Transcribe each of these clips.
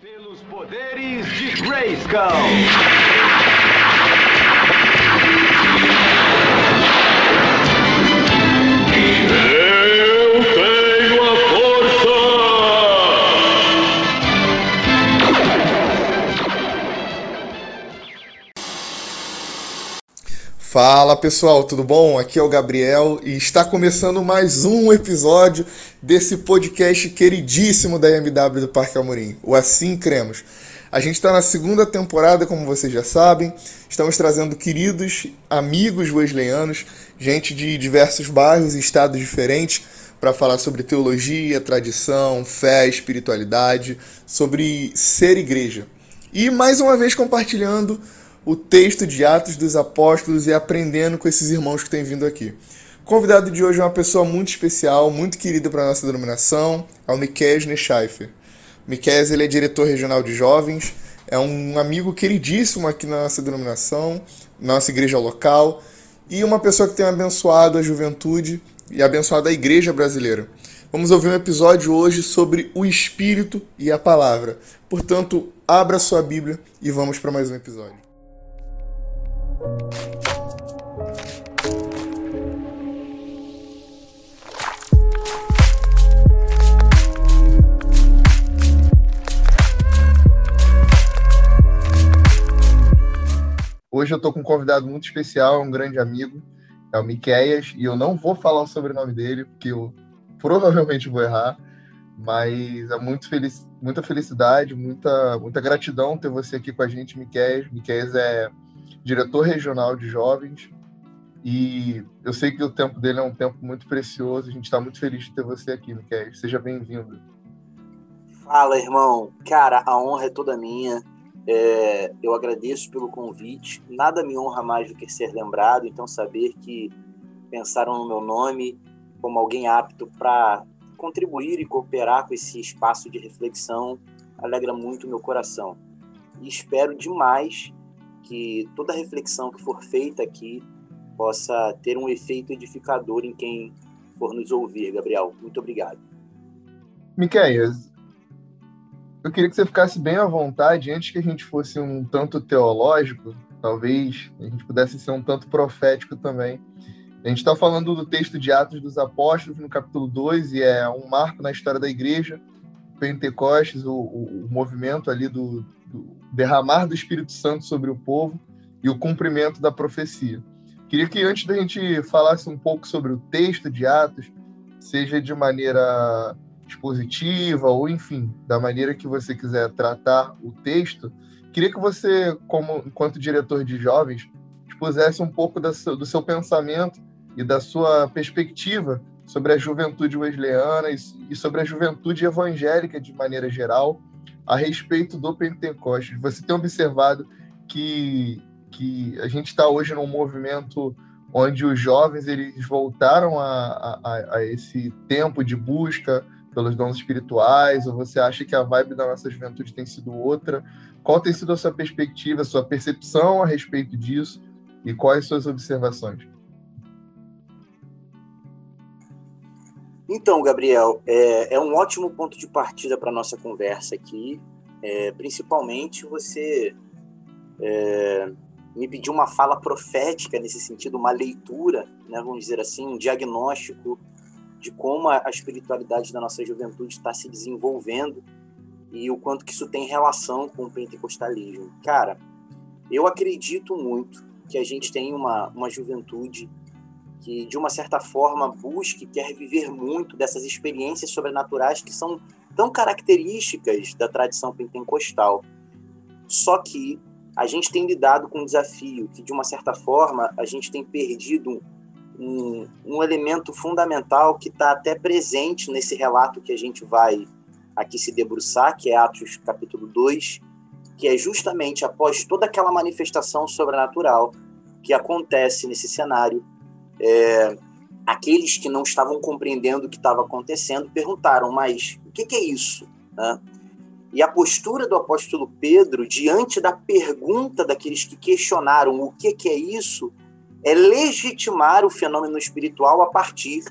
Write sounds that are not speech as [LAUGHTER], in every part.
Pelos poderes de Grayskull. Fala pessoal, tudo bom? Aqui é o Gabriel e está começando mais um episódio desse podcast queridíssimo da MW do Parque Amorim, o Assim Cremos. A gente está na segunda temporada, como vocês já sabem. Estamos trazendo queridos amigos wesleyanos, gente de diversos bairros e estados diferentes, para falar sobre teologia, tradição, fé, espiritualidade, sobre ser igreja. E mais uma vez compartilhando o texto de Atos dos Apóstolos e aprendendo com esses irmãos que têm vindo aqui. O convidado de hoje é uma pessoa muito especial, muito querida para a nossa denominação, é o Miquel Neschaifer. Miquel ele é diretor regional de jovens, é um amigo queridíssimo aqui na nossa denominação, na nossa igreja local, e uma pessoa que tem abençoado a juventude e abençoado a igreja brasileira. Vamos ouvir um episódio hoje sobre o Espírito e a Palavra. Portanto, abra sua Bíblia e vamos para mais um episódio. Hoje eu estou com um convidado muito especial, um grande amigo, é o Miqueias, e eu não vou falar o sobrenome dele, porque eu provavelmente vou errar, mas é muito feliz, muita felicidade, muita, muita gratidão ter você aqui com a gente, Miqueias. Miqueias é diretor regional de jovens, e eu sei que o tempo dele é um tempo muito precioso, a gente está muito feliz de ter você aqui, Miqueias. Seja bem-vindo. Fala, irmão. Cara, a honra é toda minha. É, eu agradeço pelo convite. Nada me honra mais do que ser lembrado, então saber que pensaram no meu nome como alguém apto para contribuir e cooperar com esse espaço de reflexão alegra muito meu coração. E espero demais que toda reflexão que for feita aqui possa ter um efeito edificador em quem for nos ouvir, Gabriel. Muito obrigado. Miqueias, eu queria que você ficasse bem à vontade, antes que a gente fosse um tanto teológico, talvez a gente pudesse ser um tanto profético também. A gente está falando do texto de Atos dos Apóstolos, no capítulo 2, e é um marco na história da igreja, Pentecostes, o, o, o movimento ali do, do, derramar do Espírito Santo sobre o povo e o cumprimento da profecia. Queria que antes da gente falasse um pouco sobre o texto de Atos, seja de maneira expositiva ou enfim, da maneira que você quiser tratar o texto, queria que você, como enquanto diretor de jovens, expusesse um pouco seu, do seu pensamento e da sua perspectiva sobre a juventude wesleyana e sobre a juventude evangélica de maneira geral a respeito do Pentecostes. Você tem observado que, que a gente está hoje num movimento onde os jovens eles voltaram a, a, a esse tempo de busca, pelos dons espirituais, ou você acha que a vibe da nossa juventude tem sido outra? Qual tem sido a sua perspectiva, a sua percepção a respeito disso e quais suas observações? Então, Gabriel, é, é um ótimo ponto de partida para nossa conversa aqui. É, principalmente você é, me pediu uma fala profética nesse sentido, uma leitura, né, vamos dizer assim, um diagnóstico de como a espiritualidade da nossa juventude está se desenvolvendo e o quanto que isso tem relação com o pentecostalismo. Cara, eu acredito muito que a gente tem uma, uma juventude que, de uma certa forma, busca e quer viver muito dessas experiências sobrenaturais que são tão características da tradição pentecostal. Só que a gente tem lidado com um desafio que, de uma certa forma, a gente tem perdido um, um elemento fundamental que está até presente nesse relato que a gente vai aqui se debruçar, que é Atos capítulo 2, que é justamente após toda aquela manifestação sobrenatural que acontece nesse cenário, é, aqueles que não estavam compreendendo o que estava acontecendo perguntaram, mas o que, que é isso? Né? E a postura do apóstolo Pedro, diante da pergunta daqueles que questionaram o que, que é isso, é legitimar o fenômeno espiritual a partir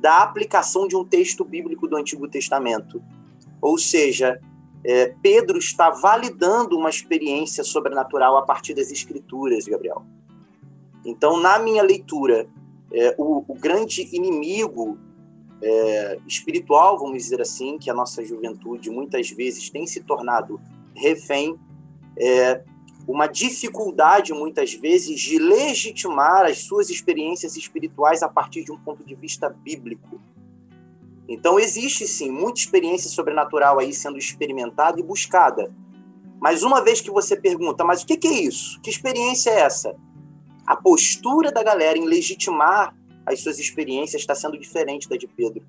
da aplicação de um texto bíblico do Antigo Testamento. Ou seja, é, Pedro está validando uma experiência sobrenatural a partir das escrituras, Gabriel. Então, na minha leitura, é, o, o, grande inimigo é, espiritual, vamos dizer assim, que a nossa juventude muitas vezes tem se tornado refém, é uma dificuldade, muitas vezes, de legitimar as suas experiências espirituais a partir de um ponto de vista bíblico. Então, existe sim muita experiência sobrenatural aí sendo experimentada e buscada. Mas uma vez que você pergunta, mas o que é isso? Que experiência é essa? A postura da galera em legitimar as suas experiências está sendo diferente da de Pedro.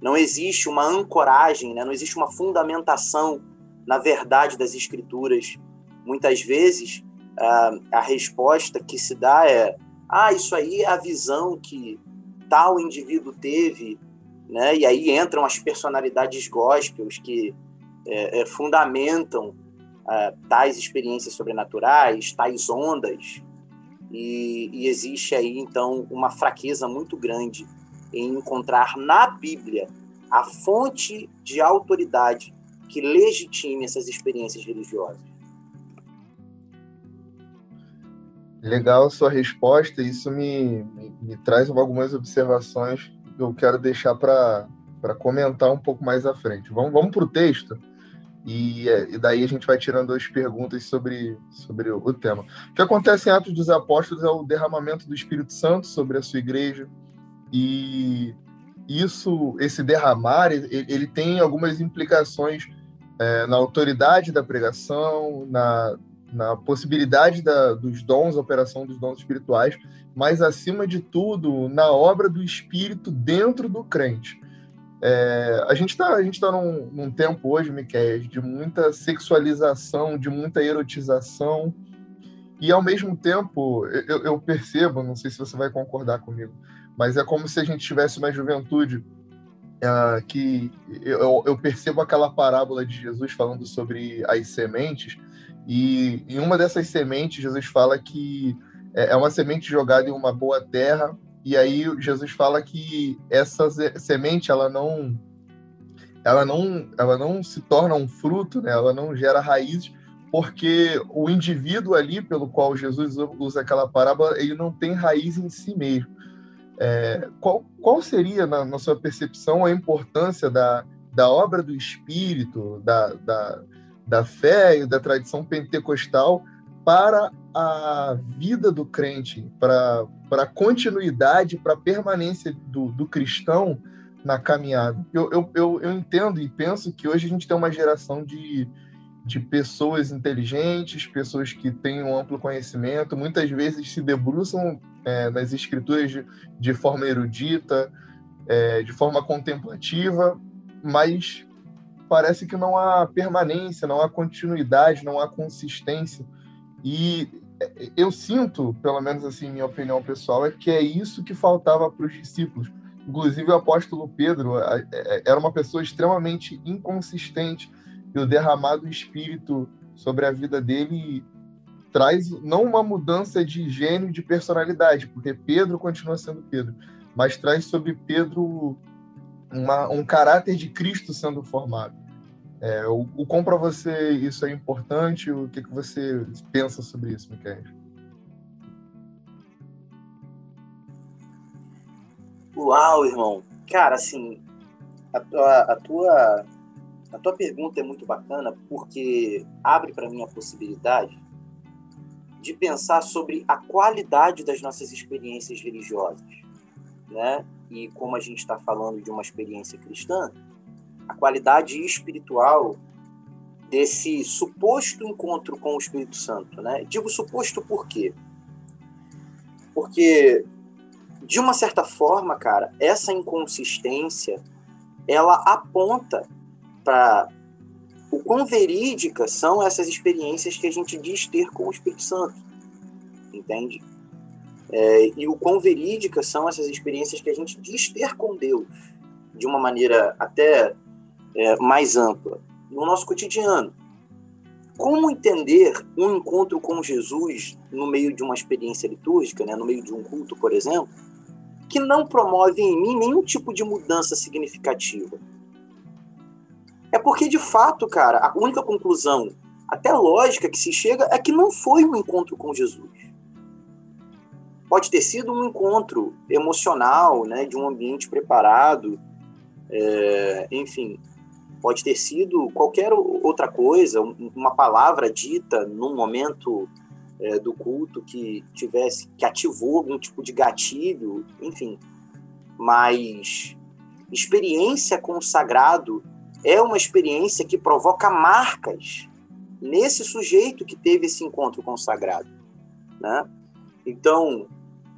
Não existe uma ancoragem, né? não existe uma fundamentação na verdade das escrituras. Muitas vezes, a, a resposta que se dá é: ah, isso aí é a visão que tal indivíduo teve né? E aí entram as personalidades gospels que é, é, fundamentam é, tais experiências sobrenaturais, tais ondas, e, e existe aí então uma fraqueza muito grande em encontrar na Bíblia a fonte de autoridade que legitime essas experiências religiosas. Legal sua resposta, isso me, me, me traz algumas observações eu quero deixar para comentar um pouco mais à frente. Vamos, vamos para o texto e, e, daí a gente vai tirando as perguntas sobre, sobre o, tema. O que acontece em Atos dos Apóstolos é o derramamento do Espírito Santo sobre a sua igreja e isso, esse derramar, ele, ele tem algumas implicações é, na autoridade da pregação, na, na possibilidade da, dos dons, operação dos dons espirituais, mas acima de tudo na obra do Espírito dentro do crente. É, a gente está tá num, num tempo hoje, Miquel, de muita sexualização, de muita erotização, e ao mesmo tempo eu, eu, percebo, não sei se você vai concordar comigo, mas é como se a gente tivesse uma juventude uh, que eu, eu percebo aquela parábola de Jesus falando sobre as sementes, e em uma dessas sementes, Jesus fala que é, é uma semente jogada em uma boa terra, e aí Jesus fala que essa semente ela não ela não ela não se torna um fruto, né? Ela não gera raízes, porque o indivíduo ali pelo qual Jesus usa aquela parábola, ele não tem raiz em si mesmo. É, qual, qual seria, na, na, sua percepção, a importância da, da obra do Espírito, da, da, da fé e da tradição pentecostal para a vida do crente, para, a continuidade, para a permanência do, do cristão na caminhada. Eu, eu, eu, eu, entendo e penso que hoje a gente tem uma geração de, de pessoas inteligentes, pessoas que têm um amplo conhecimento, muitas vezes se debruçam é, nas escrituras de, de forma erudita, é, de forma contemplativa, mas parece que não há permanência, não há continuidade, não há consistência. E eu sinto, pelo menos assim, minha opinião pessoal, é que é isso que faltava para os discípulos. Inclusive, o apóstolo Pedro é, era uma pessoa extremamente inconsistente, e o derramado espírito sobre a vida dele traz não uma mudança de gênio, de personalidade, porque Pedro continua sendo Pedro, mas traz sobre Pedro uma, um caráter de Cristo sendo formado. É, o, o como para você isso é importante? O que, que você pensa sobre isso, Miquel? Uau, irmão. Cara, assim, a tua, a tua, a tua pergunta é muito bacana porque abre para mim a possibilidade de pensar sobre a qualidade das nossas experiências religiosas, né? E como a gente está falando de uma experiência cristã, a qualidade espiritual desse suposto encontro com o Espírito Santo, né? Digo suposto por quê? Porque de uma certa forma, cara, essa inconsistência ela aponta para o quão verídicas são essas experiências que a gente diz ter com o Espírito Santo, entende? É, e o quão verídicas são essas experiências que a gente diz ter com Deus, de uma maneira até é, mais ampla no nosso cotidiano. Como entender um encontro com Jesus no meio de uma experiência litúrgica, né, no meio de um culto, por exemplo, que não promove em mim nenhum tipo de mudança significativa? É porque, de fato, cara, a única conclusão, até lógica que se chega, é que não foi um encontro com Jesus. Pode ter sido um encontro emocional, né, de um ambiente preparado, é, enfim, pode ter sido qualquer outra coisa, uma palavra dita num momento é, do culto que tivesse, que ativou algum tipo de gatilho, enfim. Mas experiência com o sagrado é uma experiência que provoca marcas nesse sujeito que teve esse encontro com o sagrado, né? Então,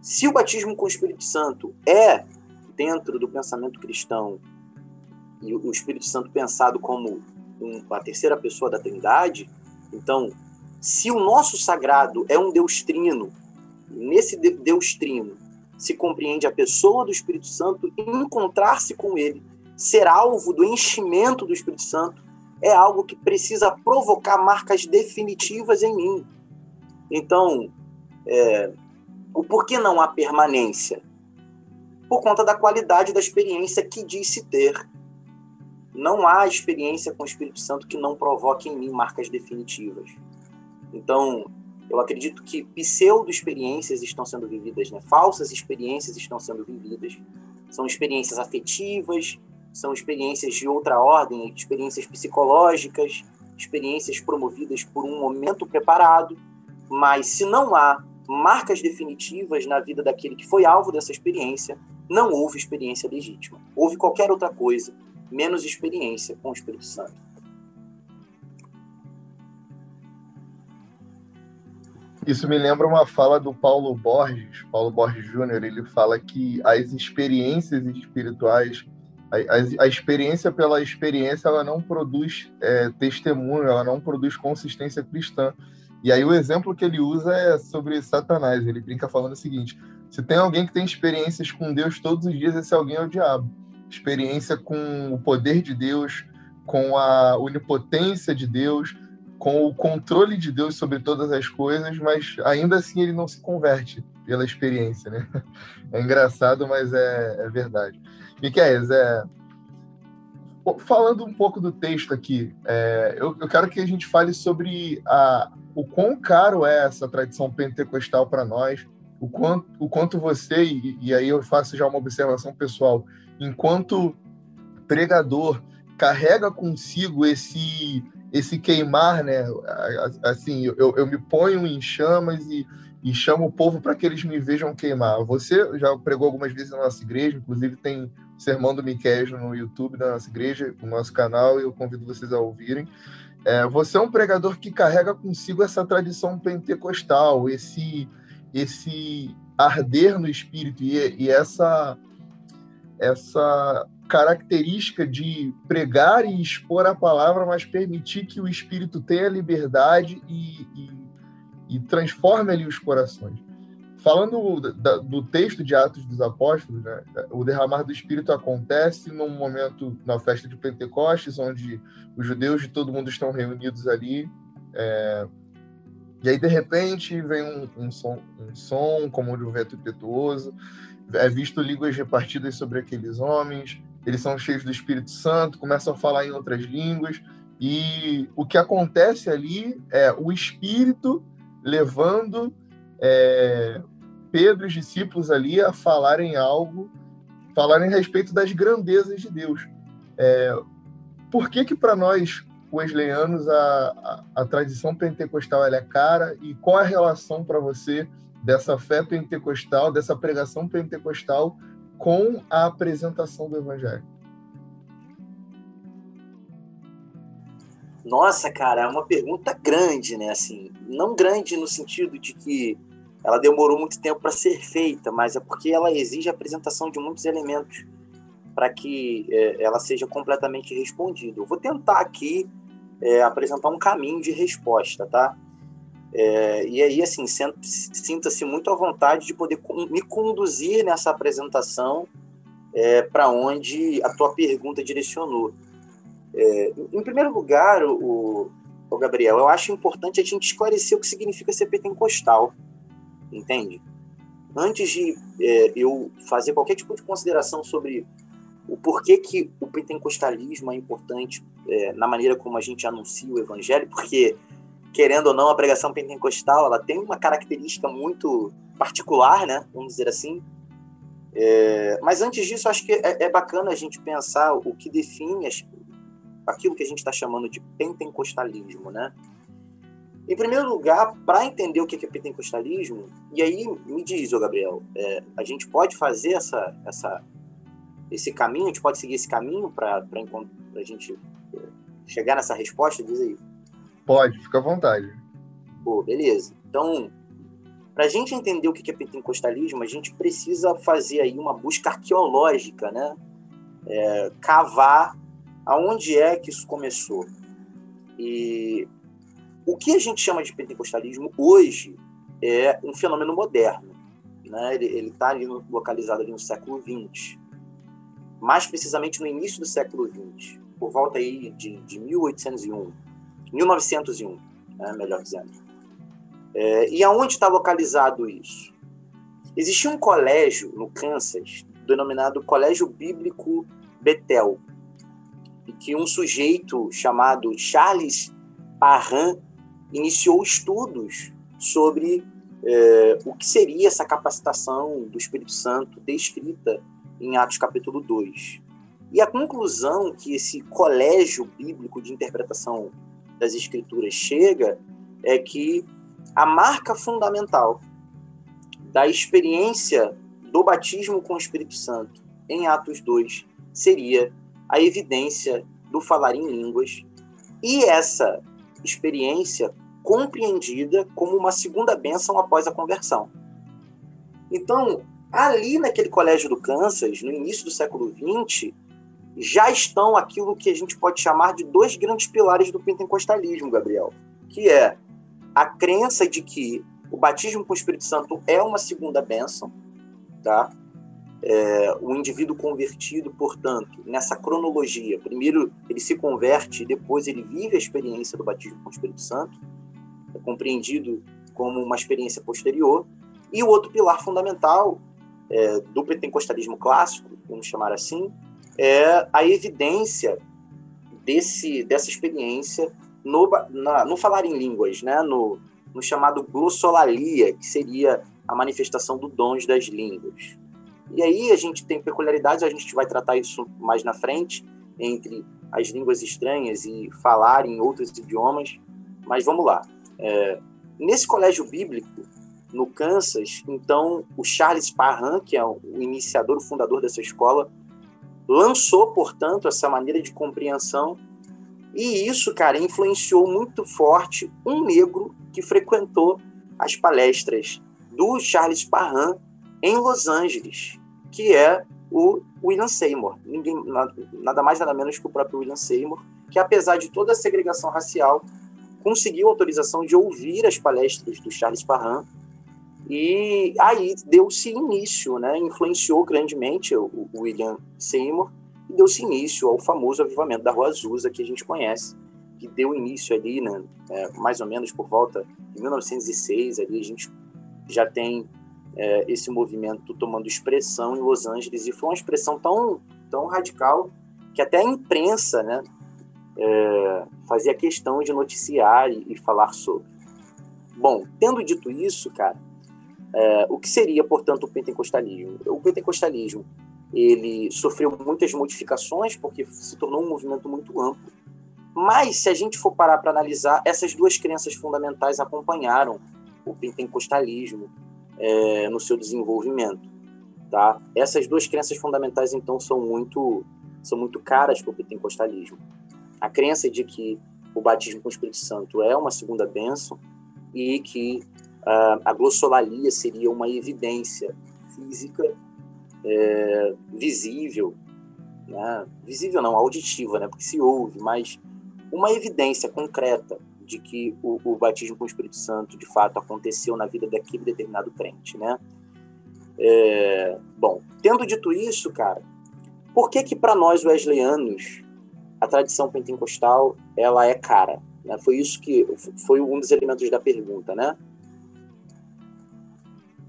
se o batismo com o Espírito Santo é dentro do pensamento cristão e o Espírito Santo pensado como um, a terceira pessoa da Trindade, então, se o nosso sagrado é um Deus trino, nesse Deus trino se compreende a pessoa do Espírito Santo, encontrar-se com ele, ser alvo do enchimento do Espírito Santo, é algo que precisa provocar marcas definitivas em mim. Então, é, o porquê não há permanência? Por conta da qualidade da experiência que disse ter. Não há experiência com o Espírito Santo que não provoque em mim marcas definitivas. Então, eu acredito que pseudo-experiências estão sendo vividas, né? falsas experiências estão sendo vividas. São experiências afetivas, são experiências de outra ordem, experiências psicológicas, experiências promovidas por um momento preparado, mas se não há marcas definitivas na vida daquele que foi alvo dessa experiência, não houve experiência legítima. Houve qualquer outra coisa menos experiência com o Espírito Santo. Isso me lembra uma fala do Paulo Borges, Paulo Borges Júnior, ele fala que as experiências espirituais, a, a, a experiência pela experiência, ela não produz é, testemunho, ela não produz consistência cristã. E aí o exemplo que ele usa é sobre Satanás, ele brinca falando o seguinte, se tem alguém que tem experiências com Deus todos os dias, esse alguém é o diabo experiência com o poder de Deus, com a onipotência de Deus, com o controle de Deus sobre todas as coisas, mas ainda assim ele não se converte pela experiência, né? [LAUGHS] É engraçado, mas é, é verdade. Miquel, é, falando um pouco do texto aqui, é, eu, eu, quero que a gente fale sobre a, o quão caro é essa tradição pentecostal para nós, o quanto, o quanto você, e, e aí eu faço já uma observação pessoal, enquanto pregador, carrega consigo esse esse queimar, né? Assim, eu, eu me ponho em chamas e, e chamo o povo para que eles me vejam queimar. Você já pregou algumas vezes na nossa igreja, inclusive tem Sermão do Miquel no YouTube da nossa igreja, no nosso canal, e eu convido vocês a ouvirem. É, você é um pregador que carrega consigo essa tradição pentecostal, esse, esse arder no espírito e, e essa essa característica de pregar e expor a palavra, mas permitir que o Espírito tenha liberdade e, e, e transforme ali os corações. Falando do, do texto de Atos dos Apóstolos, né, o derramar do Espírito acontece num momento na festa de Pentecostes, onde os judeus de todo mundo estão reunidos ali. É, e aí, de repente, vem um, um, som, um som como de um vento impetuoso, é visto línguas repartidas sobre aqueles homens, eles são cheios do Espírito Santo, começam a falar em outras línguas, e o que acontece ali é o Espírito levando é, Pedro e os discípulos ali a falarem algo, falarem a respeito das grandezas de Deus. É, por que que para nós wesleyanos a, a, a tradição pentecostal é cara e qual a relação para você dessa fé pentecostal, dessa pregação pentecostal com a apresentação do evangelho? Nossa, cara, é uma pergunta grande, né? Assim, não grande no sentido de que ela demorou muito tempo para ser feita, mas é porque ela exige a apresentação de muitos elementos para que é, ela seja completamente respondida. Eu vou tentar aqui é, apresentar um caminho de resposta, tá? É, e aí, assim, sinta-se muito à vontade de poder me conduzir nessa apresentação é, para onde a tua pergunta direcionou. É, em primeiro lugar, o, o, Gabriel, eu acho importante a gente esclarecer o que significa ser pentecostal, entende? Antes de é, eu fazer qualquer tipo de consideração sobre o porquê que o pentecostalismo é importante é, na maneira como a gente anuncia o evangelho, porque, querendo ou não, a pregação pentecostal ela tem uma característica muito particular, né? Vamos dizer assim. É, mas antes disso, acho que é, é, bacana a gente pensar o que define as, aquilo que a gente está chamando de pentecostalismo, né? Em primeiro lugar, para entender o que é pentecostalismo, e aí me diz, ô Gabriel, é, a gente pode fazer essa, essa, esse caminho, a gente pode seguir esse caminho para a gente chegar nessa resposta? Diz aí. Pode, fica à vontade. Pô, beleza. Então, para a gente entender o que é pentecostalismo, a gente precisa fazer aí uma busca arqueológica, né? É, cavar aonde é que isso começou. E o que a gente chama de pentecostalismo hoje é um fenômeno moderno. Né? Ele está ali localizado ali no século XX. Mais precisamente no início do século XX, por volta aí de, de 1801, 1901, né? melhor dizendo. É, e aonde está localizado isso? Existia um colégio no Kansas, denominado Colégio Bíblico Betel, e que um sujeito chamado Charles Parham iniciou estudos sobre é, o que seria essa capacitação do Espírito Santo descrita em Atos capítulo 2. E a conclusão que esse colégio bíblico de interpretação das Escrituras chega é que a marca fundamental da experiência do batismo com o Espírito Santo em Atos 2 seria a evidência do falar em línguas e essa experiência compreendida como uma segunda bênção após a conversão. Então, ali naquele colégio do Kansas, no início do século XX, já estão aquilo que a gente pode chamar de dois grandes pilares do pentecostalismo, Gabriel, que é a crença de que o batismo com o Espírito Santo é uma segunda bênção, tá? É, o indivíduo convertido, portanto, nessa cronologia, primeiro ele se converte, depois ele vive a experiência do batismo com o Espírito Santo, é compreendido como uma experiência posterior. E o outro pilar fundamental é, do pentecostalismo clássico, vamos chamar assim, é a evidência desse, dessa experiência no, na, no falar em línguas, né? no, no chamado glossolalia, que seria a manifestação do dons das línguas. E aí a gente tem peculiaridades, a gente vai tratar isso mais na frente, entre as línguas estranhas e falar em outros idiomas. Mas vamos lá. É, nesse colégio bíblico, no Kansas, então o Charles Parham, que é o iniciador, o fundador dessa escola, lançou, portanto, essa maneira de compreensão e isso, cara, influenciou muito forte um negro que frequentou as palestras do Charles Parham em Los Angeles, que é o William Seymour. Ninguém, nada mais nada menos que o próprio William Seymour, que apesar de toda a segregação racial, conseguiu autorização de ouvir as palestras do Charles Parham e aí deu-se início, né, influenciou grandemente o, William Seymour e deu-se início ao famoso avivamento da Rua Azusa que a gente conhece, que deu início ali, né, é, mais ou menos por volta de 1906, ali a gente já tem é, esse movimento tomando expressão em Los Angeles e foi uma expressão tão, tão radical que até a imprensa, né, é, fazia questão de noticiar e, e, falar sobre. Bom, tendo dito isso, cara, é, o que seria, portanto, o pentecostalismo? O pentecostalismo ele sofreu muitas modificações porque se tornou um movimento muito amplo. Mas se a gente for parar para analisar, essas duas crenças fundamentais acompanharam o pentecostalismo é, no seu desenvolvimento, tá? Essas duas crenças fundamentais então são muito são muito caras para o pentecostalismo a crença de que o batismo com o Espírito Santo é uma segunda bênção e que a glossolalia seria uma evidência física é, visível, né? visível não, auditiva, né? porque se ouve, mas uma evidência concreta de que o, o, batismo com o Espírito Santo de fato aconteceu na vida daquele determinado crente, né? É, bom, tendo dito isso, cara, por que que para nós wesleyanos a tradição pentecostal ela é cara. Né? Foi isso que foi um dos elementos da pergunta, né?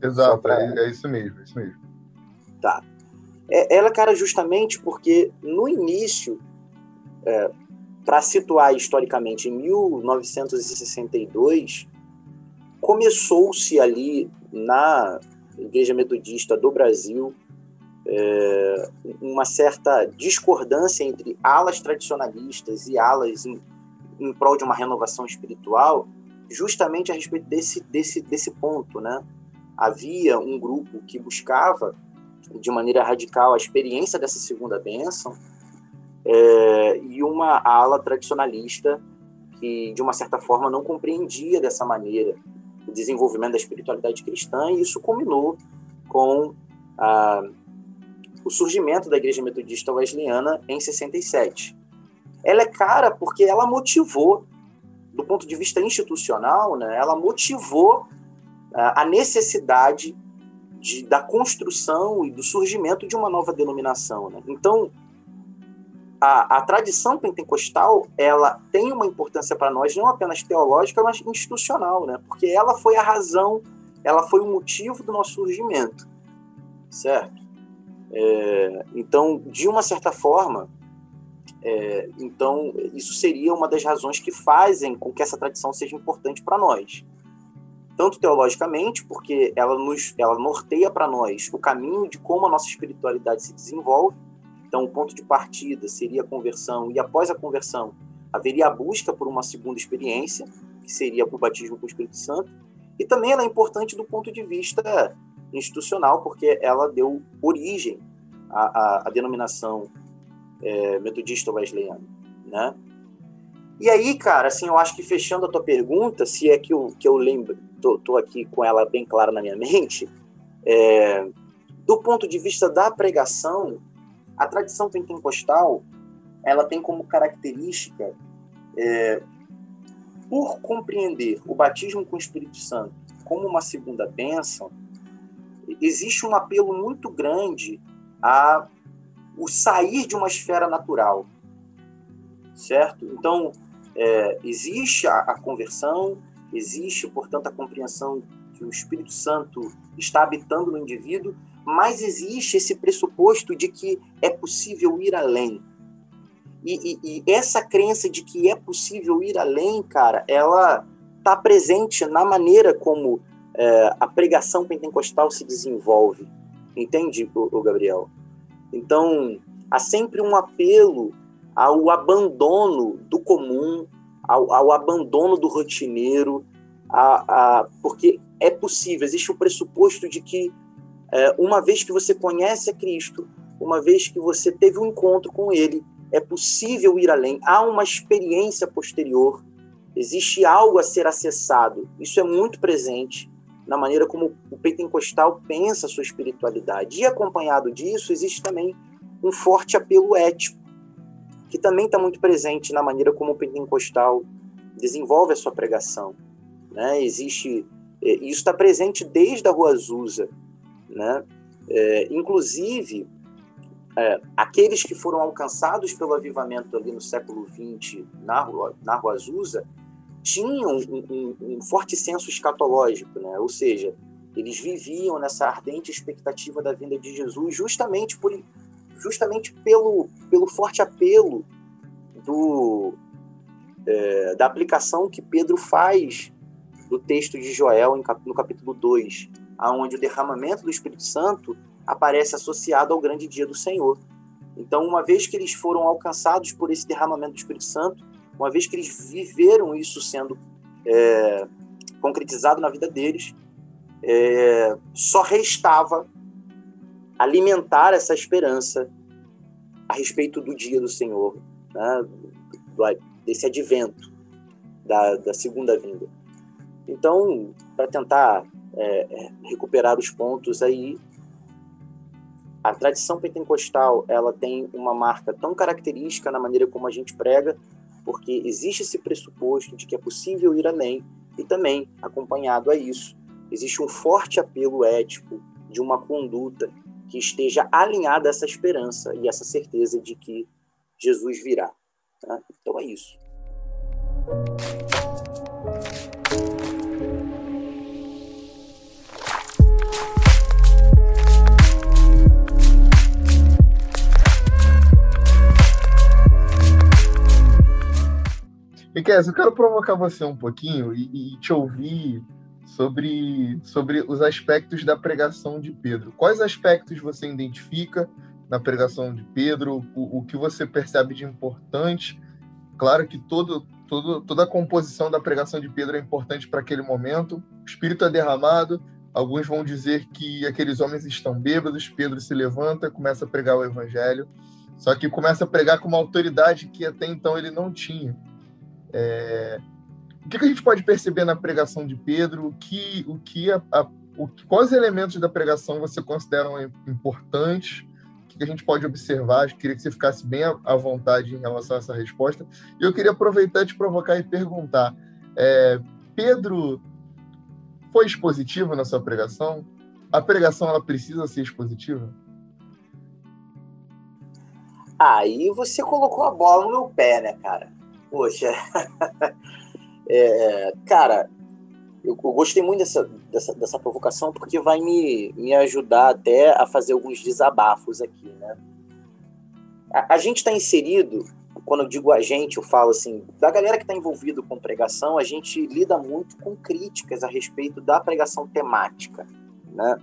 Exato, pra... é, é, isso mesmo, é isso mesmo. Tá. É, ela é cara justamente porque no início, é, para situar historicamente, em 1962, começou-se ali na Igreja Metodista do Brasil é, uma certa discordância entre alas tradicionalistas e alas em, em prol de uma renovação espiritual, justamente a respeito desse, desse, desse ponto. Né? Havia um grupo que buscava, de maneira radical, a experiência dessa segunda bênção, é, e uma ala tradicionalista que, de uma certa forma, não compreendia dessa maneira o desenvolvimento da espiritualidade cristã, e isso culminou com o surgimento da Igreja Metodista Wesleyana em 67. Ela é cara porque ela motivou, do ponto de vista institucional, né, ela motivou a necessidade de, da construção e do surgimento de uma nova denominação. Né? Então, a, a, tradição pentecostal ela tem uma importância para nós não apenas teológica, mas institucional, né? Porque ela foi a razão, ela foi o motivo do nosso surgimento, certo? É, então, de uma certa forma, é, então isso seria uma das razões que fazem com que essa tradição seja importante para nós, tanto teologicamente, porque ela nos, ela norteia para nós o caminho de como a nossa espiritualidade se desenvolve então, o ponto de partida seria a conversão, e após a conversão, haveria a busca por uma segunda experiência, que seria o batismo com o Espírito Santo, e também ela é importante do ponto de vista institucional, porque ela deu origem à, à, à denominação é, metodista wesleyana, né? E aí, cara, assim, eu acho que fechando a tua pergunta, se é que eu, que eu lembro, tô, tô aqui com ela bem clara na minha [LAUGHS] mente, é, do ponto de vista da pregação, a tradição pentecostal ela tem como característica, é, por compreender o batismo com o Espírito Santo como uma segunda bênção, existe um apelo muito grande a o sair de uma esfera natural, certo? Então, é, existe a, a conversão, existe, portanto, a compreensão que o Espírito Santo está habitando no indivíduo, mas existe esse pressuposto de que é possível ir além. E, e, e essa crença de que é possível ir além, cara, ela está presente na maneira como é, a pregação pentecostal se desenvolve. Entende, o, o Gabriel? Então, há sempre um apelo ao abandono do comum, ao, ao abandono do rotineiro, a, a, porque é possível, existe o pressuposto de que é, uma vez que você conhece a Cristo, uma vez que você teve um encontro com Ele, é possível ir além. Há uma experiência posterior, existe algo a ser acessado. Isso é muito presente na maneira como o pentecostal pensa a sua espiritualidade. E acompanhado disso, existe também um forte apelo ético, que também está muito presente na maneira como o pentecostal desenvolve a sua pregação. Né? Existe é, isso está presente desde a Rua Azusa, né? É, inclusive, é, aqueles que foram alcançados pelo avivamento ali no século XX na Rua, na Rua Azusa tinham um, um, um forte senso escatológico, né? ou seja, eles viviam nessa ardente expectativa da vinda de Jesus justamente por justamente pelo, pelo forte apelo do, é, da aplicação que Pedro faz do texto de Joel no capítulo 2, aonde o derramamento do Espírito Santo aparece associado ao grande dia do Senhor. Então, uma vez que eles foram alcançados por esse derramamento do Espírito Santo, uma vez que eles viveram isso sendo é, concretizado na vida deles, é, só restava alimentar essa esperança a respeito do dia do Senhor, né, desse advento da, da segunda vinda. Então, para tentar é, é, recuperar os pontos aí. A tradição pentecostal ela tem uma marca tão característica na maneira como a gente prega, porque existe esse pressuposto de que é possível ir além e também acompanhado a isso existe um forte apelo ético de uma conduta que esteja alinhada essa esperança e essa certeza de que Jesus virá. Tá? Então é isso. Miquel, eu quero provocar você um pouquinho e, e, te ouvir sobre, sobre os aspectos da pregação de Pedro. Quais aspectos você identifica na pregação de Pedro? O, o que você percebe de importante? Claro que todo, todo, toda a composição da pregação de Pedro é importante para aquele momento. O Espírito é derramado. Alguns vão dizer que aqueles homens estão bêbados. Pedro se levanta, começa a pregar o evangelho. Só que começa a pregar com uma autoridade que até então ele não tinha. É... O que, a gente pode perceber na pregação de Pedro? O que, o que a, a, o, quais elementos da pregação você considera importantes? O que a gente pode observar? Eu queria que você ficasse bem à vontade em relação a essa resposta. E eu queria aproveitar te provocar e perguntar: é, Pedro foi expositivo na sua pregação? A pregação ela precisa ser expositiva? Aí você colocou a bola no meu pé, né, cara? Poxa. [LAUGHS] é, cara, eu, eu, gostei muito dessa, dessa, dessa provocação porque vai me, me ajudar até a fazer alguns desabafos aqui, né? A, a gente está inserido, quando eu digo a gente, eu falo assim, da galera que está envolvido com pregação, a gente lida muito com críticas a respeito da pregação temática, né?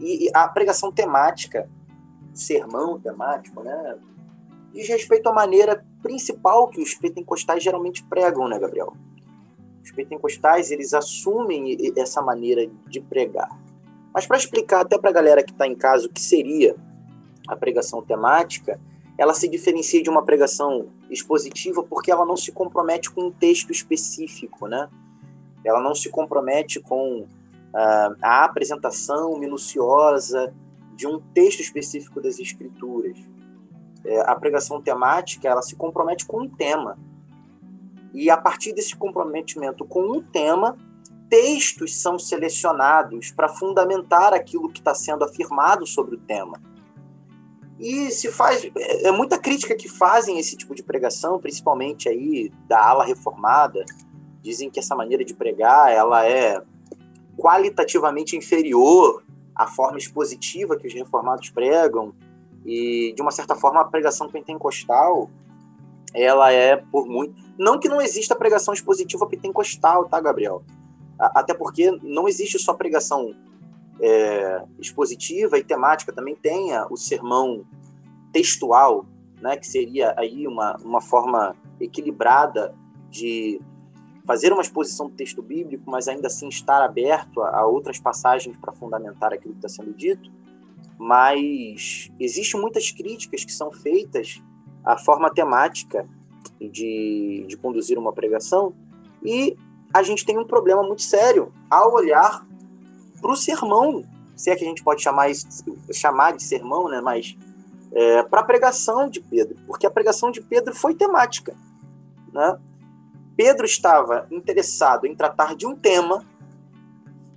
E, e a pregação temática, sermão temático, né? diz respeito à maneira principal que os pentecostais geralmente pregam, né, Gabriel? Os pentecostais, eles assumem essa maneira de pregar. Mas para explicar até para a galera que está em casa o que seria a pregação temática, ela se diferencia de uma pregação expositiva porque ela não se compromete com um texto específico, né? Ela não se compromete com uh, a apresentação minuciosa de um texto específico das escrituras é, a pregação temática ela se compromete com um tema. E a partir desse comprometimento com um tema, textos são selecionados para fundamentar aquilo que está sendo afirmado sobre o tema. E se faz é, é muita crítica que fazem esse tipo de pregação, principalmente aí da ala reformada, dizem que essa maneira de pregar ela é qualitativamente inferior à forma expositiva que os reformados pregam, e, de uma certa forma, a pregação pentecostal, ela é por muito... Não que não exista pregação expositiva pentecostal, tá, Gabriel? Até porque não existe só pregação é, expositiva e temática, também tem o sermão textual, né, que seria aí uma, uma forma equilibrada de fazer uma exposição do texto bíblico, mas ainda assim estar aberto a, a outras passagens para fundamentar aquilo que está sendo dito mas existem muitas críticas que são feitas à forma temática de, de conduzir uma pregação e a gente tem um problema muito sério ao olhar para o sermão, se é que a gente pode chamar, isso, chamar de sermão, né? mas é, para a pregação de Pedro, porque a pregação de Pedro foi temática. Né? Pedro estava interessado em tratar de um tema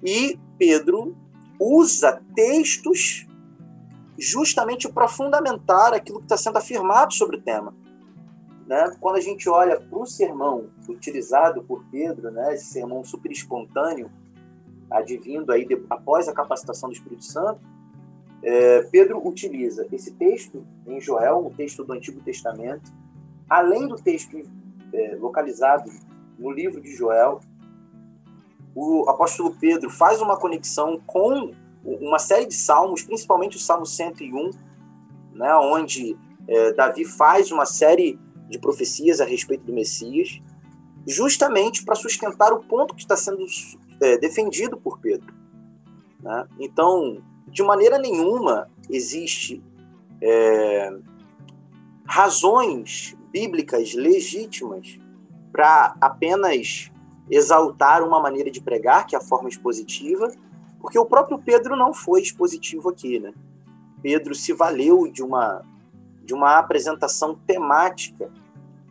e Pedro usa textos justamente para fundamentar aquilo que está sendo afirmado sobre o tema. Né? Quando a gente olha para o sermão utilizado por Pedro, né, esse sermão super espontâneo, advindo aí de, após a capacitação do Espírito Santo, é, Pedro utiliza esse texto em Joel, um texto do Antigo Testamento, além do texto é, localizado no livro de Joel, o apóstolo Pedro faz uma conexão com uma série de salmos, principalmente o Salmo 101, né, onde é, Davi faz uma série de profecias a respeito do Messias, justamente para sustentar o ponto que está sendo é, defendido por Pedro. Né? Então, de maneira nenhuma existe é, razões bíblicas legítimas para apenas exaltar uma maneira de pregar, que é a forma expositiva, porque o próprio Pedro não foi expositivo aqui, né? Pedro se valeu de uma, de uma apresentação temática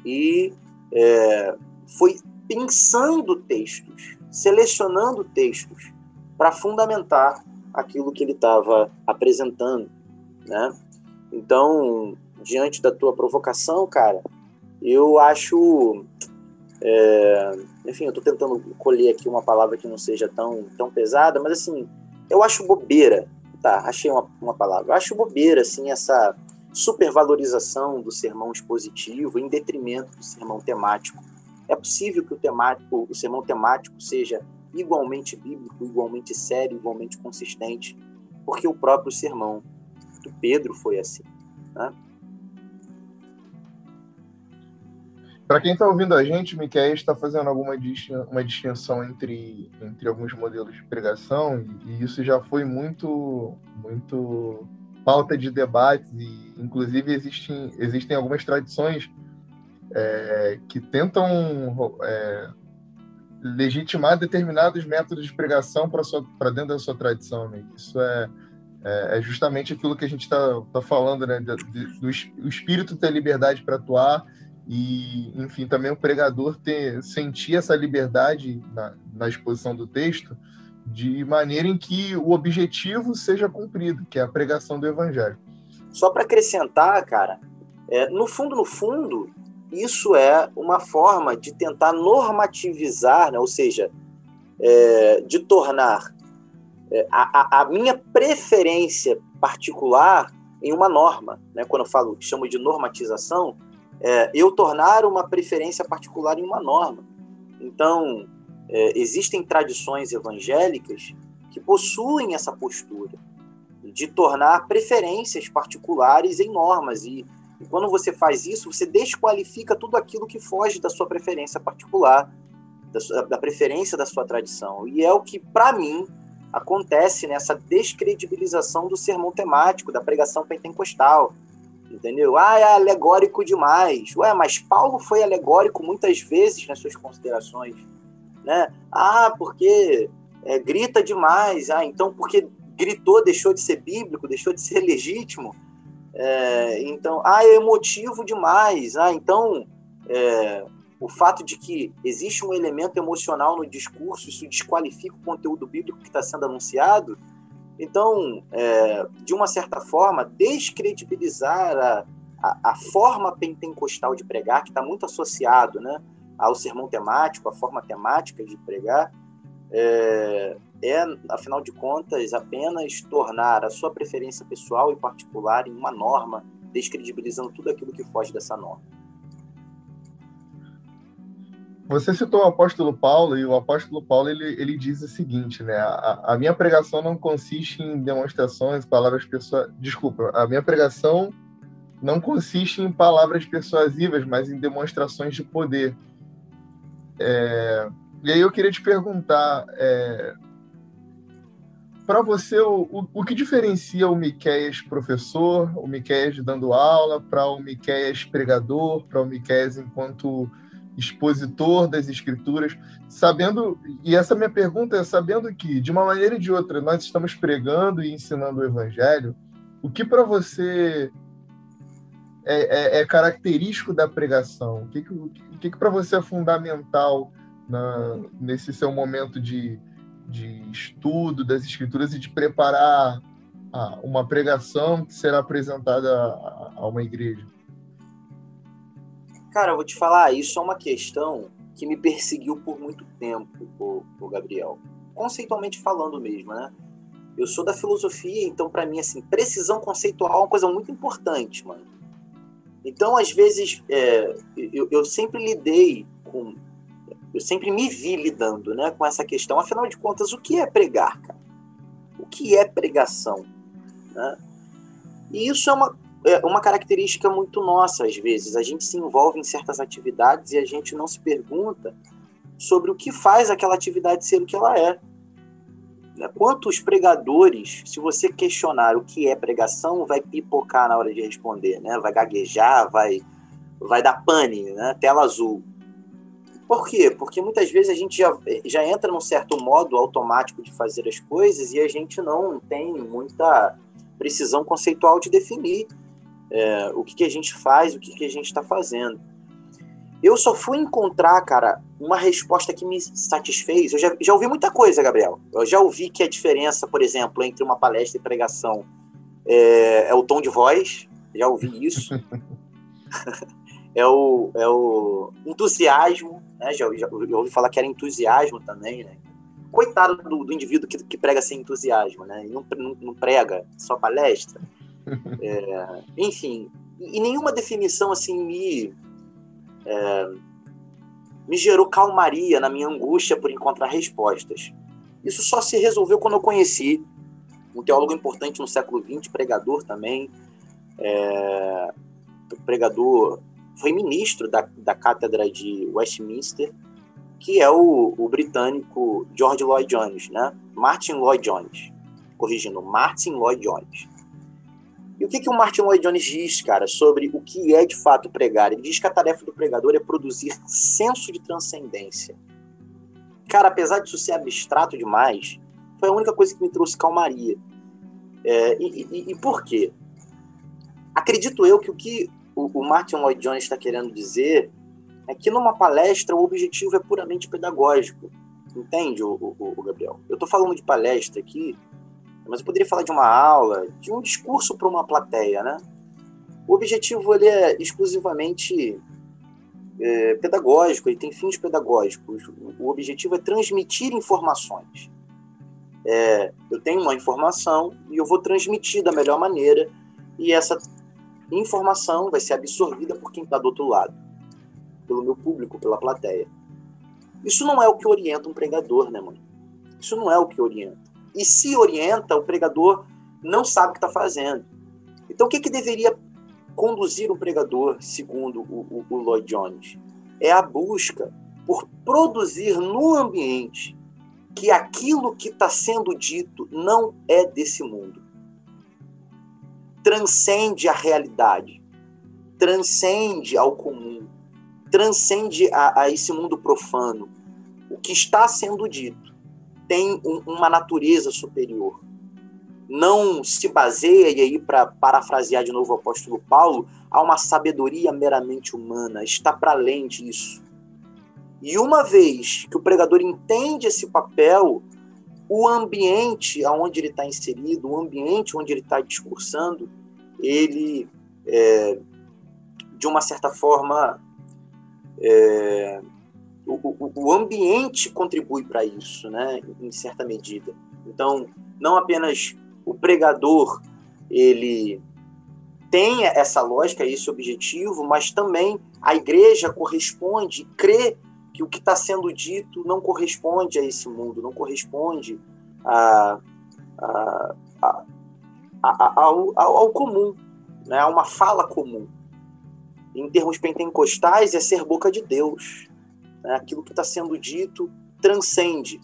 e é, foi pensando textos, selecionando textos para fundamentar aquilo que ele estava apresentando, né? Então, diante da tua provocação, cara, eu acho é, enfim, eu estou tentando colher aqui uma palavra que não seja tão, tão pesada, mas assim, eu acho bobeira, tá? Achei uma, uma palavra. Eu acho bobeira, assim, essa supervalorização do sermão expositivo em detrimento do sermão temático. É possível que o, temático, o sermão temático seja igualmente bíblico, igualmente sério, igualmente consistente, porque o próprio sermão do Pedro foi assim. Né? Para quem está ouvindo a gente, Miquel está fazendo alguma uma distinção entre, entre alguns modelos de pregação, e isso já foi muito, muito pauta de debates, e inclusive existem, existem algumas tradições é, que tentam é, legitimar determinados métodos de pregação para dentro da sua tradição. Né? Isso é, é, é, justamente aquilo que a gente está tá falando, né? Do, do espírito ter liberdade para atuar e, enfim, também o pregador ter, sentir essa liberdade na, na exposição do texto de maneira em que o objetivo seja cumprido, que é a pregação do evangelho. Só para acrescentar, cara, é, no fundo, no fundo, isso é uma forma de tentar normativizar, né? ou seja, é, de tornar é, a, a, minha preferência particular em uma norma. Né? Quando eu falo, chamo de normatização, é, eu tornar uma preferência particular em uma norma. Então, é, existem tradições evangélicas que possuem essa postura de tornar preferências particulares em normas. E, e quando você faz isso, você desqualifica tudo aquilo que foge da sua preferência particular, da, sua, da preferência da sua tradição. E é o que, para mim, acontece nessa descredibilização do sermão temático, da pregação pentecostal entendeu? Ah, é alegórico demais. Ué, mas Paulo foi alegórico muitas vezes nas suas considerações, né? Ah, porque é, grita demais. Ah, então porque gritou deixou de ser bíblico, deixou de ser legítimo. É, então, ah, é emotivo demais. Ah, então é, o fato de que existe um elemento emocional no discurso, isso desqualifica o conteúdo bíblico que está sendo anunciado. Então, é, de uma certa forma, descredibilizar a, a, a, forma pentecostal de pregar, que está muito associado né, ao sermão temático, a forma temática de pregar, é, é, afinal de contas, apenas tornar a sua preferência pessoal e particular em uma norma, descredibilizando tudo aquilo que foge dessa norma. Você citou o apóstolo Paulo, e o apóstolo Paulo ele, ele diz o seguinte, né? A, a minha pregação não consiste em demonstrações, palavras pessoas. Desculpa, a minha pregação não consiste em palavras persuasivas, mas em demonstrações de poder. É... E aí eu queria te perguntar, é... para você, o, o, que diferencia o Miqueias professor, o Miqueias dando aula, para o Miqueias pregador, para o Miqueias enquanto expositor das escrituras, sabendo, e essa minha pergunta é sabendo que, de uma maneira ou de outra, nós estamos pregando e ensinando o evangelho, o que para você é, é, é, característico da pregação? O que, que, que, que para você é fundamental na, nesse seu momento de, de estudo das escrituras e de preparar a, uma pregação que será apresentada a, a uma igreja? Cara, eu vou te falar, isso é uma questão que me perseguiu por muito tempo, o, Gabriel. Conceitualmente falando mesmo, né? Eu sou da filosofia, então para mim, assim, precisão conceitual é uma coisa muito importante, mano. Então, às vezes, é, eu, eu sempre lidei com... Eu sempre me vi lidando né, com essa questão. Afinal de contas, o que é pregar, cara? O que é pregação? Né? E isso é uma é uma característica muito nossa, às vezes. A gente se envolve em certas atividades e a gente não se pergunta sobre o que faz aquela atividade ser o que ela é. Né? Quantos pregadores, se você questionar o que é pregação, vai pipocar na hora de responder, né? vai gaguejar, vai, vai dar pane, né? tela azul. Por quê? Porque muitas vezes a gente já, já entra num certo modo automático de fazer as coisas e a gente não tem muita precisão conceitual de definir é, o que, que a gente faz, o que, que a gente está fazendo. Eu só fui encontrar, cara, uma resposta que me satisfez. Eu já, já ouvi muita coisa, Gabriel. Eu já ouvi que a diferença, por exemplo, entre uma palestra e pregação é, é o tom de voz. Já ouvi isso. [LAUGHS] é, o, é o entusiasmo. Né? Já, já, já, ouvi falar que era entusiasmo também, né? Coitado do, do indivíduo que, que prega sem entusiasmo, né? E não, não, não prega só palestra. É, enfim, e nenhuma definição assim me, é, me gerou calmaria na minha angústia por encontrar respostas. Isso só se resolveu quando eu conheci um teólogo importante no século XX, pregador também, é, pregador, foi ministro da, da cátedra de Westminster, que é o, o britânico George Lloyd Jones, né? Martin Lloyd Jones, corrigindo, Martin Lloyd Jones. O que, que o Martin Lloyd Jones diz, cara, sobre o que é de fato pregar? Ele diz que a tarefa do pregador é produzir senso de transcendência. Cara, apesar disso ser abstrato demais, foi a única coisa que me trouxe calmaria. É, e, e, e, por quê? Acredito eu que o que o, o Martin Lloyd Jones está querendo dizer é que numa palestra o objetivo é puramente pedagógico. Entende, o, o, o Gabriel? Eu estou falando de palestra aqui mas eu poderia falar de uma aula, de um discurso para uma plateia, né? O objetivo ele é exclusivamente é, pedagógico, ele tem fins pedagógicos. O objetivo é transmitir informações. É, eu tenho uma informação e eu vou transmitir da melhor maneira e essa informação vai ser absorvida por quem está do outro lado, pelo meu público, pela plateia. Isso não é o que orienta um pregador, né, mãe? Isso não é o que orienta e se orienta, o pregador não sabe o que está fazendo. Então, o que, que deveria conduzir o pregador, segundo o, o, o Lloyd Jones? É a busca por produzir no ambiente que aquilo que está sendo dito não é desse mundo. Transcende a realidade, transcende ao comum, transcende a, a esse mundo profano. O que está sendo dito tem um, uma natureza superior. Não se baseia, e aí para parafrasear de novo o apóstolo Paulo, há uma sabedoria meramente humana, está para além disso. E uma vez que o pregador entende esse papel, o ambiente aonde ele está inserido, o ambiente onde ele está discursando, ele, é, de uma certa forma, é, o, o, ambiente contribui para isso, né, em certa medida. Então, não apenas o pregador ele tem essa lógica, esse objetivo, mas também a igreja corresponde, crê que o que está sendo dito não corresponde a esse mundo, não corresponde a, a, a, ao, ao, comum, né? a uma fala comum. Em termos pentecostais, é ser boca de Deus. Né? Aquilo que está sendo dito transcende,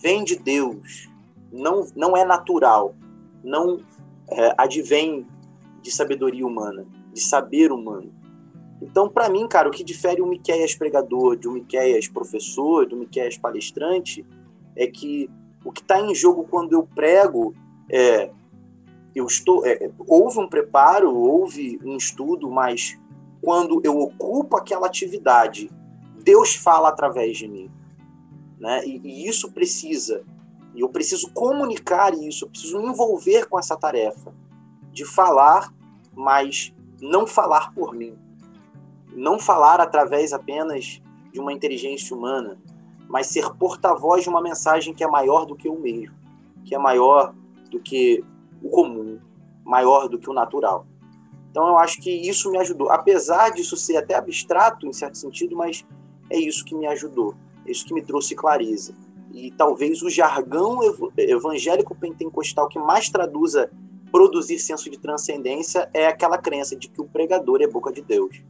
vem de Deus, não, não é natural, não é, advém de sabedoria humana, de saber humano. Então, para mim, cara, o que difere o Miqueias pregador de um Miqueias professor, do Miqueias palestrante, é que o que está em jogo quando eu prego é eu estou é, houve um preparo, houve um estudo, mas quando eu ocupo aquela atividade Deus fala através de mim. Né? E, e, isso precisa, e eu preciso comunicar isso, eu preciso me envolver com essa tarefa de falar, mas não falar por mim. Não falar através apenas de uma inteligência humana, mas ser porta-voz de uma mensagem que é maior do que o mesmo, que é maior do que o comum, maior do que o natural. Então eu acho que isso me ajudou, apesar disso ser até abstrato em certo sentido, mas é isso que me ajudou, é isso que me trouxe clareza. E talvez o jargão evangélico pentecostal que mais traduza produzir senso de transcendência é aquela crença de que o pregador é boca de Deus,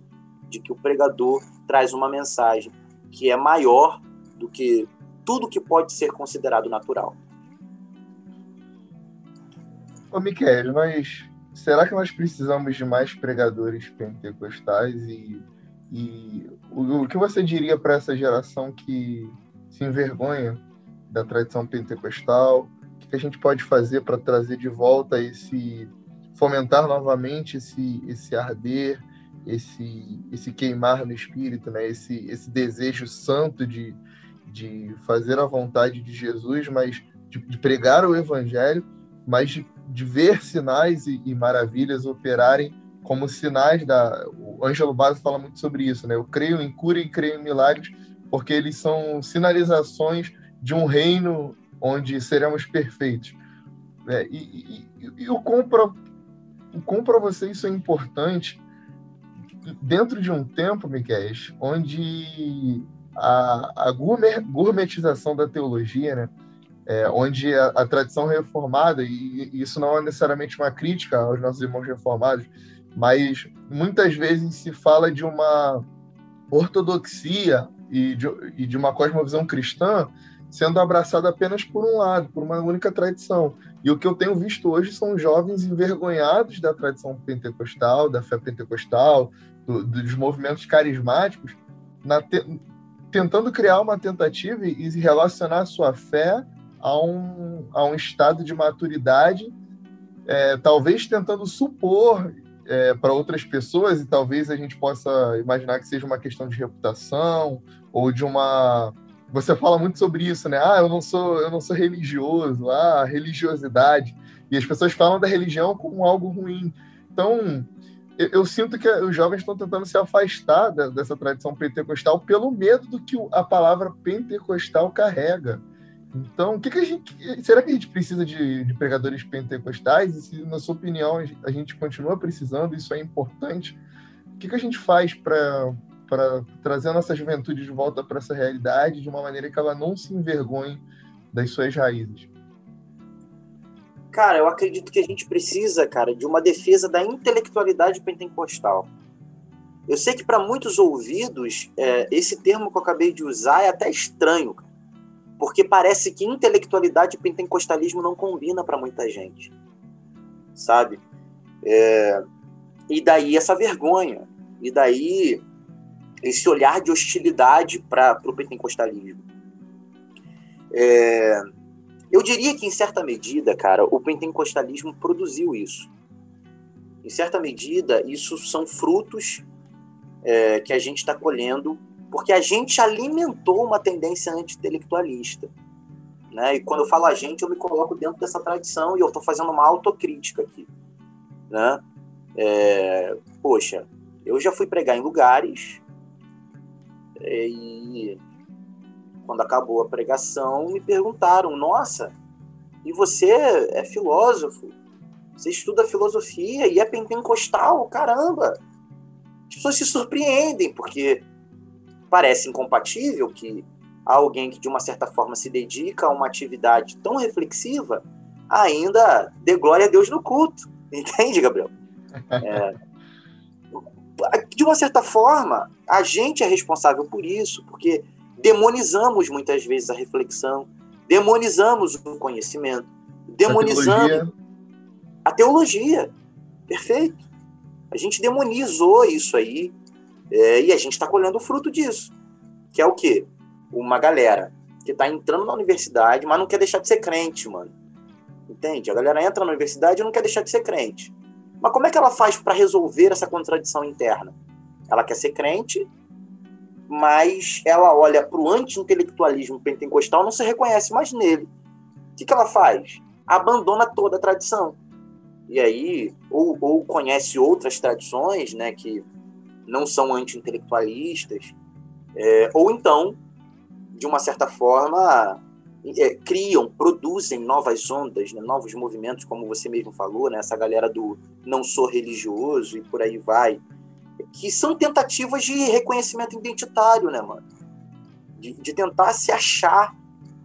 de que o pregador traz uma mensagem que é maior do que tudo que pode ser considerado natural. Ô, Miquel, nós será que nós precisamos de mais pregadores pentecostais e e o, o que você diria para essa geração que se envergonha da tradição pentecostal? O que a gente pode fazer para trazer de volta esse fomentar novamente esse esse arder, esse esse queimar no espírito, né? Esse esse desejo santo de de fazer a vontade de Jesus, mas de, de pregar o evangelho, mas de, de ver sinais e, e maravilhas operarem como sinais da. O Ângelo Basso fala muito sobre isso, né? Eu creio em cura e creio em milagres, porque eles são sinalizações de um reino onde seremos perfeitos. É, e, e, e o compra o compra você isso é importante dentro de um tempo, Miguel, onde a, a gourmetização da teologia, né? É, onde a, a, tradição reformada, e, e, isso não é necessariamente uma crítica aos nossos irmãos reformados, mas muitas vezes se fala de uma ortodoxia e de, e de uma cosmovisão cristã sendo abraçada apenas por um lado, por uma única tradição. E o que eu tenho visto hoje são jovens envergonhados da tradição pentecostal, da fé pentecostal, do, dos movimentos carismáticos, te, tentando criar uma tentativa e, relacionar sua fé a um, a um estado de maturidade, é, talvez tentando supor é, para outras pessoas, e talvez a gente possa imaginar que seja uma questão de reputação ou de uma. Você fala muito sobre isso, né? Ah, eu não sou, eu não sou religioso, ah, religiosidade. E as pessoas falam da religião como algo ruim. Então, eu, eu sinto que os jovens estão tentando se afastar da, dessa tradição pentecostal pelo medo do que a palavra pentecostal carrega. Então, o que, que a gente. Será que a gente precisa de, de, pregadores pentecostais? E se, na sua opinião, a gente continua precisando, isso é importante, o que, que a gente faz para trazer a nossa juventude de volta para essa realidade de uma maneira que ela não se envergonhe das suas raízes? Cara, eu acredito que a gente precisa, cara, de uma defesa da intelectualidade pentecostal. Eu sei que para muitos ouvidos, é, esse termo que eu acabei de usar é até estranho, cara porque parece que intelectualidade e pentecostalismo não combina para muita gente, sabe? É, e daí essa vergonha, e daí esse olhar de hostilidade para o pentecostalismo. É, eu diria que, em certa medida, cara, o pentecostalismo produziu isso. Em certa medida, isso são frutos é, que a gente está colhendo porque a gente alimentou uma tendência anti-intelectualista. Né? E quando eu falo a gente, eu me coloco dentro dessa tradição e eu estou fazendo uma autocrítica aqui. Né? É, poxa, eu já fui pregar em lugares é, e quando acabou a pregação me perguntaram: Nossa, e você é filósofo? Você estuda filosofia e é pentecostal? Caramba! As pessoas se surpreendem porque parece incompatível que alguém que de uma certa forma se dedica a uma atividade tão reflexiva ainda dê glória a Deus no culto. [LAUGHS] Entende, Gabriel? É, de uma certa forma, a gente é responsável por isso, porque demonizamos muitas vezes a reflexão, demonizamos o conhecimento, demonizamos a teologia. a teologia. Perfeito. A gente demonizou isso aí, é, e a gente está colhendo o fruto disso. Que é o quê? Uma galera que está entrando na universidade, mas não quer deixar de ser crente, mano. Entende? A galera entra na universidade e não quer deixar de ser crente. Mas como é que ela faz para resolver essa contradição interna? Ela quer ser crente, mas ela olha para o anti-intelectualismo pentecostal não se reconhece mais nele. O que, que ela faz? Abandona toda a tradição. E aí, ou, ou conhece outras tradições, né, que não são anti-intelectualistas, é, ou então, de uma certa forma, é, criam, produzem novas ondas, né, novos movimentos, como você mesmo falou, né, essa galera do não sou religioso e por aí vai, que são tentativas de reconhecimento identitário, né, mano? De, de tentar se achar,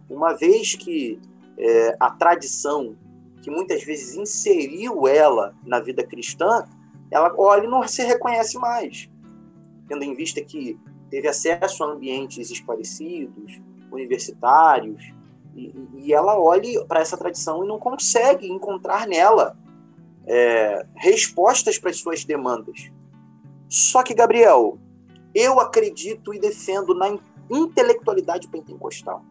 uma vez que é, a tradição, que muitas vezes inseriu ela na vida cristã, ela olha e não se reconhece mais, tendo em vista que teve acesso a ambientes esclarecidos, universitários, e, e ela olha para essa tradição e não consegue encontrar nela é, respostas para as suas demandas. Só que, Gabriel, eu acredito e defendo na intelectualidade pentecostal.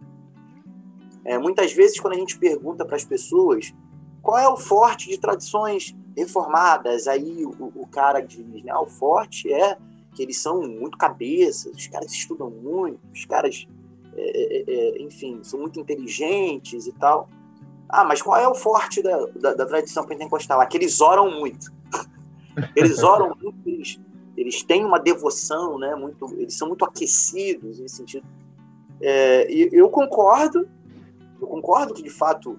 É, muitas vezes, quando a gente pergunta para as pessoas qual é o forte de tradições reformadas, aí o, o cara diz, né, o forte é que eles são muito cabeças, os caras estudam muito, os caras, é, é, é, enfim, são muito inteligentes e tal. Ah, mas qual é o forte da, da, da tradição pentecostal? Ah, que eles oram muito. [LAUGHS] eles oram muito, eles, eles têm uma devoção, né? Muito, eles são muito aquecidos nesse sentido. É, eu concordo, eu concordo que de fato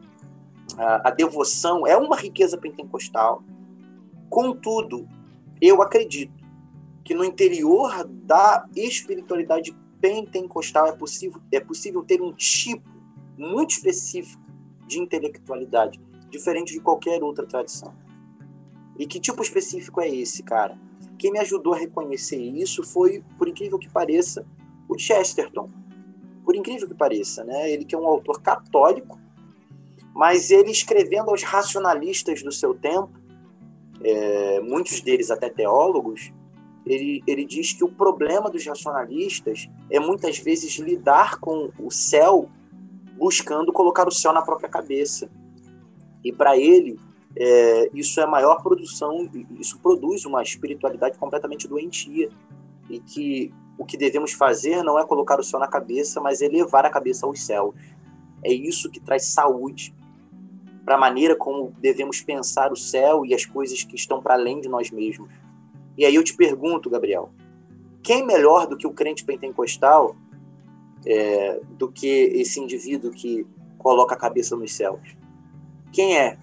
a, devoção é uma riqueza pentecostal. Contudo, eu acredito que no interior da espiritualidade pentecostal é possível, é possível ter um tipo muito específico de intelectualidade, diferente de qualquer outra tradição. E que tipo específico é esse, cara? Quem me ajudou a reconhecer isso foi, por incrível que pareça, o Chesterton. Por incrível que pareça, né? Ele que é um autor católico, mas ele escrevendo aos racionalistas do seu tempo, é, muitos deles até teólogos, ele, ele diz que o problema dos racionalistas é muitas vezes lidar com o céu buscando colocar o céu na própria cabeça. E para ele, é, isso é maior produção, isso produz uma espiritualidade completamente doentia. E que o que devemos fazer não é colocar o céu na cabeça, mas elevar a cabeça aos céus. É isso que traz saúde para a maneira como devemos pensar o céu e as coisas que estão para além de nós mesmos. E aí eu te pergunto, Gabriel, quem melhor do que o crente pentecostal, é, do que esse indivíduo que coloca a cabeça nos céus? Quem é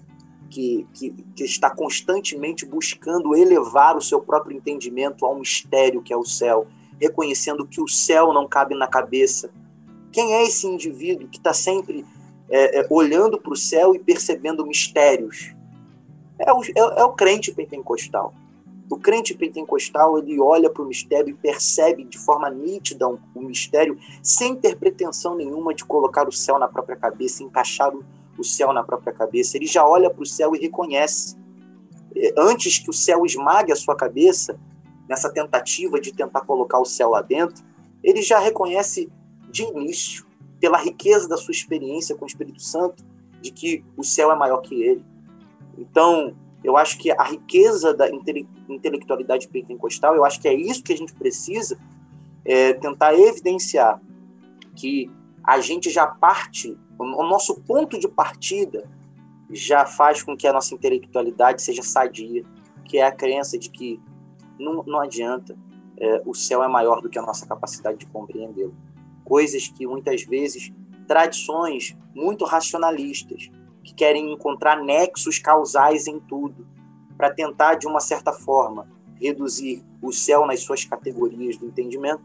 que, que, que, está constantemente buscando elevar o seu próprio entendimento ao mistério que é o céu, reconhecendo que o céu não cabe na cabeça. Quem é esse indivíduo que está sempre é, é, olhando para o céu e percebendo mistérios? É o, é, é o crente pentecostal. O crente pentecostal ele olha para o mistério e percebe de forma nítida o um, um mistério, sem ter pretensão nenhuma de colocar o céu na própria cabeça, encaixar o, o céu na própria cabeça. Ele já olha para o céu e reconhece. É, antes que o céu esmague a sua cabeça, nessa tentativa de tentar colocar o céu lá dentro, ele já reconhece de início, pela riqueza da sua experiência com o Espírito Santo, de que o céu é maior que ele. Então, eu acho que a riqueza da intele intelectualidade pentecostal, eu acho que é isso que a gente precisa é, tentar evidenciar que a gente já parte, o nosso ponto de partida já faz com que a nossa intelectualidade seja sadia, que é a crença de que não, não adianta. É, o céu é maior do que a nossa capacidade de compreendê-lo. Coisas que muitas vezes, tradições muito racionalistas, que querem encontrar nexos causais em tudo, para tentar, de uma certa forma, reduzir o céu nas suas categorias do entendimento,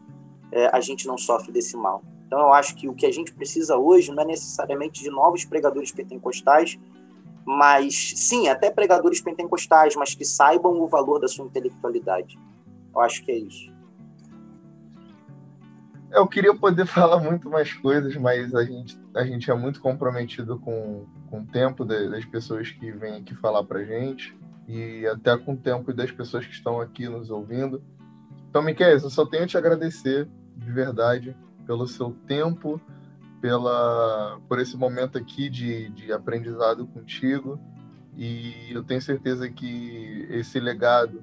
é, a gente não sofre desse mal. Então, eu acho que o que a gente precisa hoje não é necessariamente de novos pregadores pentecostais, mas sim, até pregadores pentecostais, mas que saibam o valor da sua intelectualidade. Eu acho que é isso. Eu queria poder [LAUGHS] falar muito mais coisas, mas a gente, a gente é muito comprometido com, com o tempo das pessoas que vêm aqui falar para gente e até com o tempo das pessoas que estão aqui nos ouvindo. Então, Miquel, eu só tenho te agradecer de verdade pelo seu tempo, pela por esse momento aqui de, de aprendizado contigo e eu tenho certeza que esse legado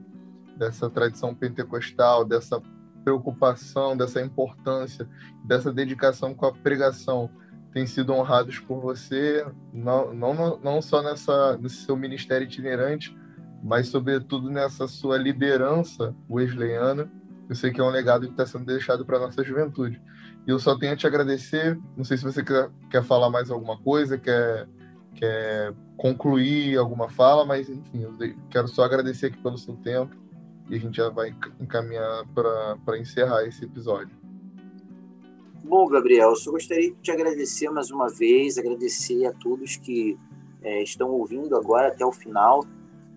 dessa tradição pentecostal, dessa preocupação, dessa importância, dessa dedicação com a pregação tem sido honrados por você, não, não, não só nessa, seu ministério itinerante, mas sobretudo nessa sua liderança wesleyana. Eu sei que é um legado que está sendo deixado para a nossa juventude. E eu só tenho a te agradecer. Não sei se você quer, quer falar mais alguma coisa, quer, quer concluir alguma fala, mas enfim, eu quero só agradecer aqui pelo seu tempo e a gente já vai encaminhar para encerrar esse episódio. Bom, Gabriel, só gostaria de te agradecer mais uma vez, agradecer a todos que é, estão ouvindo agora até o final.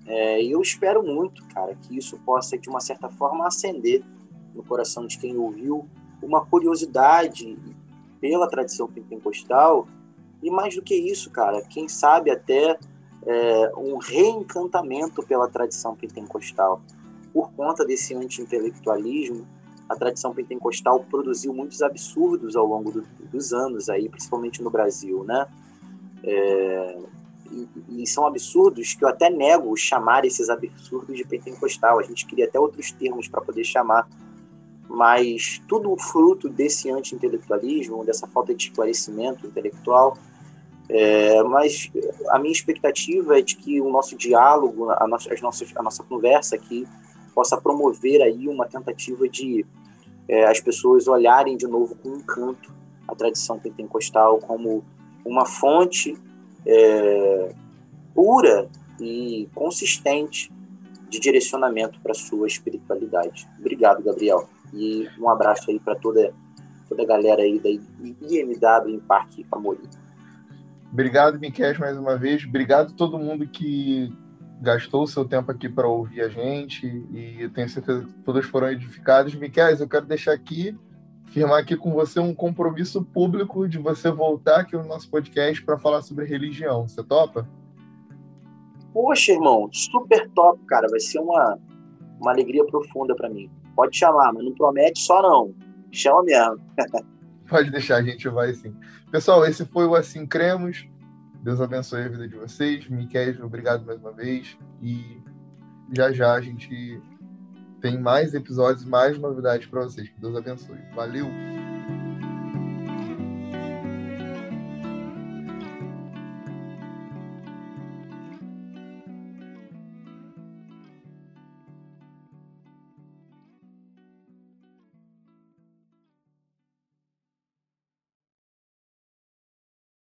É, eu espero muito, cara, que isso possa, de uma certa forma, acender no coração de quem ouviu uma curiosidade pela tradição pentecostal e mais do que isso, cara, quem sabe até é, um reencantamento pela tradição pentecostal. Por conta desse anti-intelectualismo, a tradição pentecostal produziu muitos absurdos ao longo do, dos anos aí, principalmente no Brasil, né? É, e, e, são absurdos que eu até nego chamar esses absurdos de pentecostal. A gente queria até outros termos para poder chamar, mas tudo fruto desse anti-intelectualismo, dessa falta de esclarecimento intelectual. É, mas a minha expectativa é de que o nosso diálogo, a nossa, a nossa conversa aqui, possa promover aí uma tentativa de é, as pessoas olharem de novo com encanto a tradição pentecostal como uma fonte é, pura e consistente de direcionamento para sua espiritualidade. Obrigado, Gabriel. E um abraço aí para toda toda a galera aí da IMW em Parque Favorito. Obrigado, Miquel, mais uma vez. Obrigado a todo mundo que gastou o seu tempo aqui para ouvir a gente e eu tenho certeza que todos foram edificados. Miquel, eu quero deixar aqui, firmar aqui com você um compromisso público de você voltar aqui no nosso podcast para falar sobre religião. Você topa? Poxa, irmão, super top, cara. Vai ser uma, uma alegria profunda para mim. Pode chamar, mas não promete só não. Chama mesmo. [LAUGHS] Pode deixar, a gente vai sim. Pessoal, esse foi o Assim Cremos. Deus abençoe a vida de vocês. Miquel, obrigado mais uma vez. E já já a gente tem mais episódios, mais novidades para vocês. Que Deus abençoe. Valeu!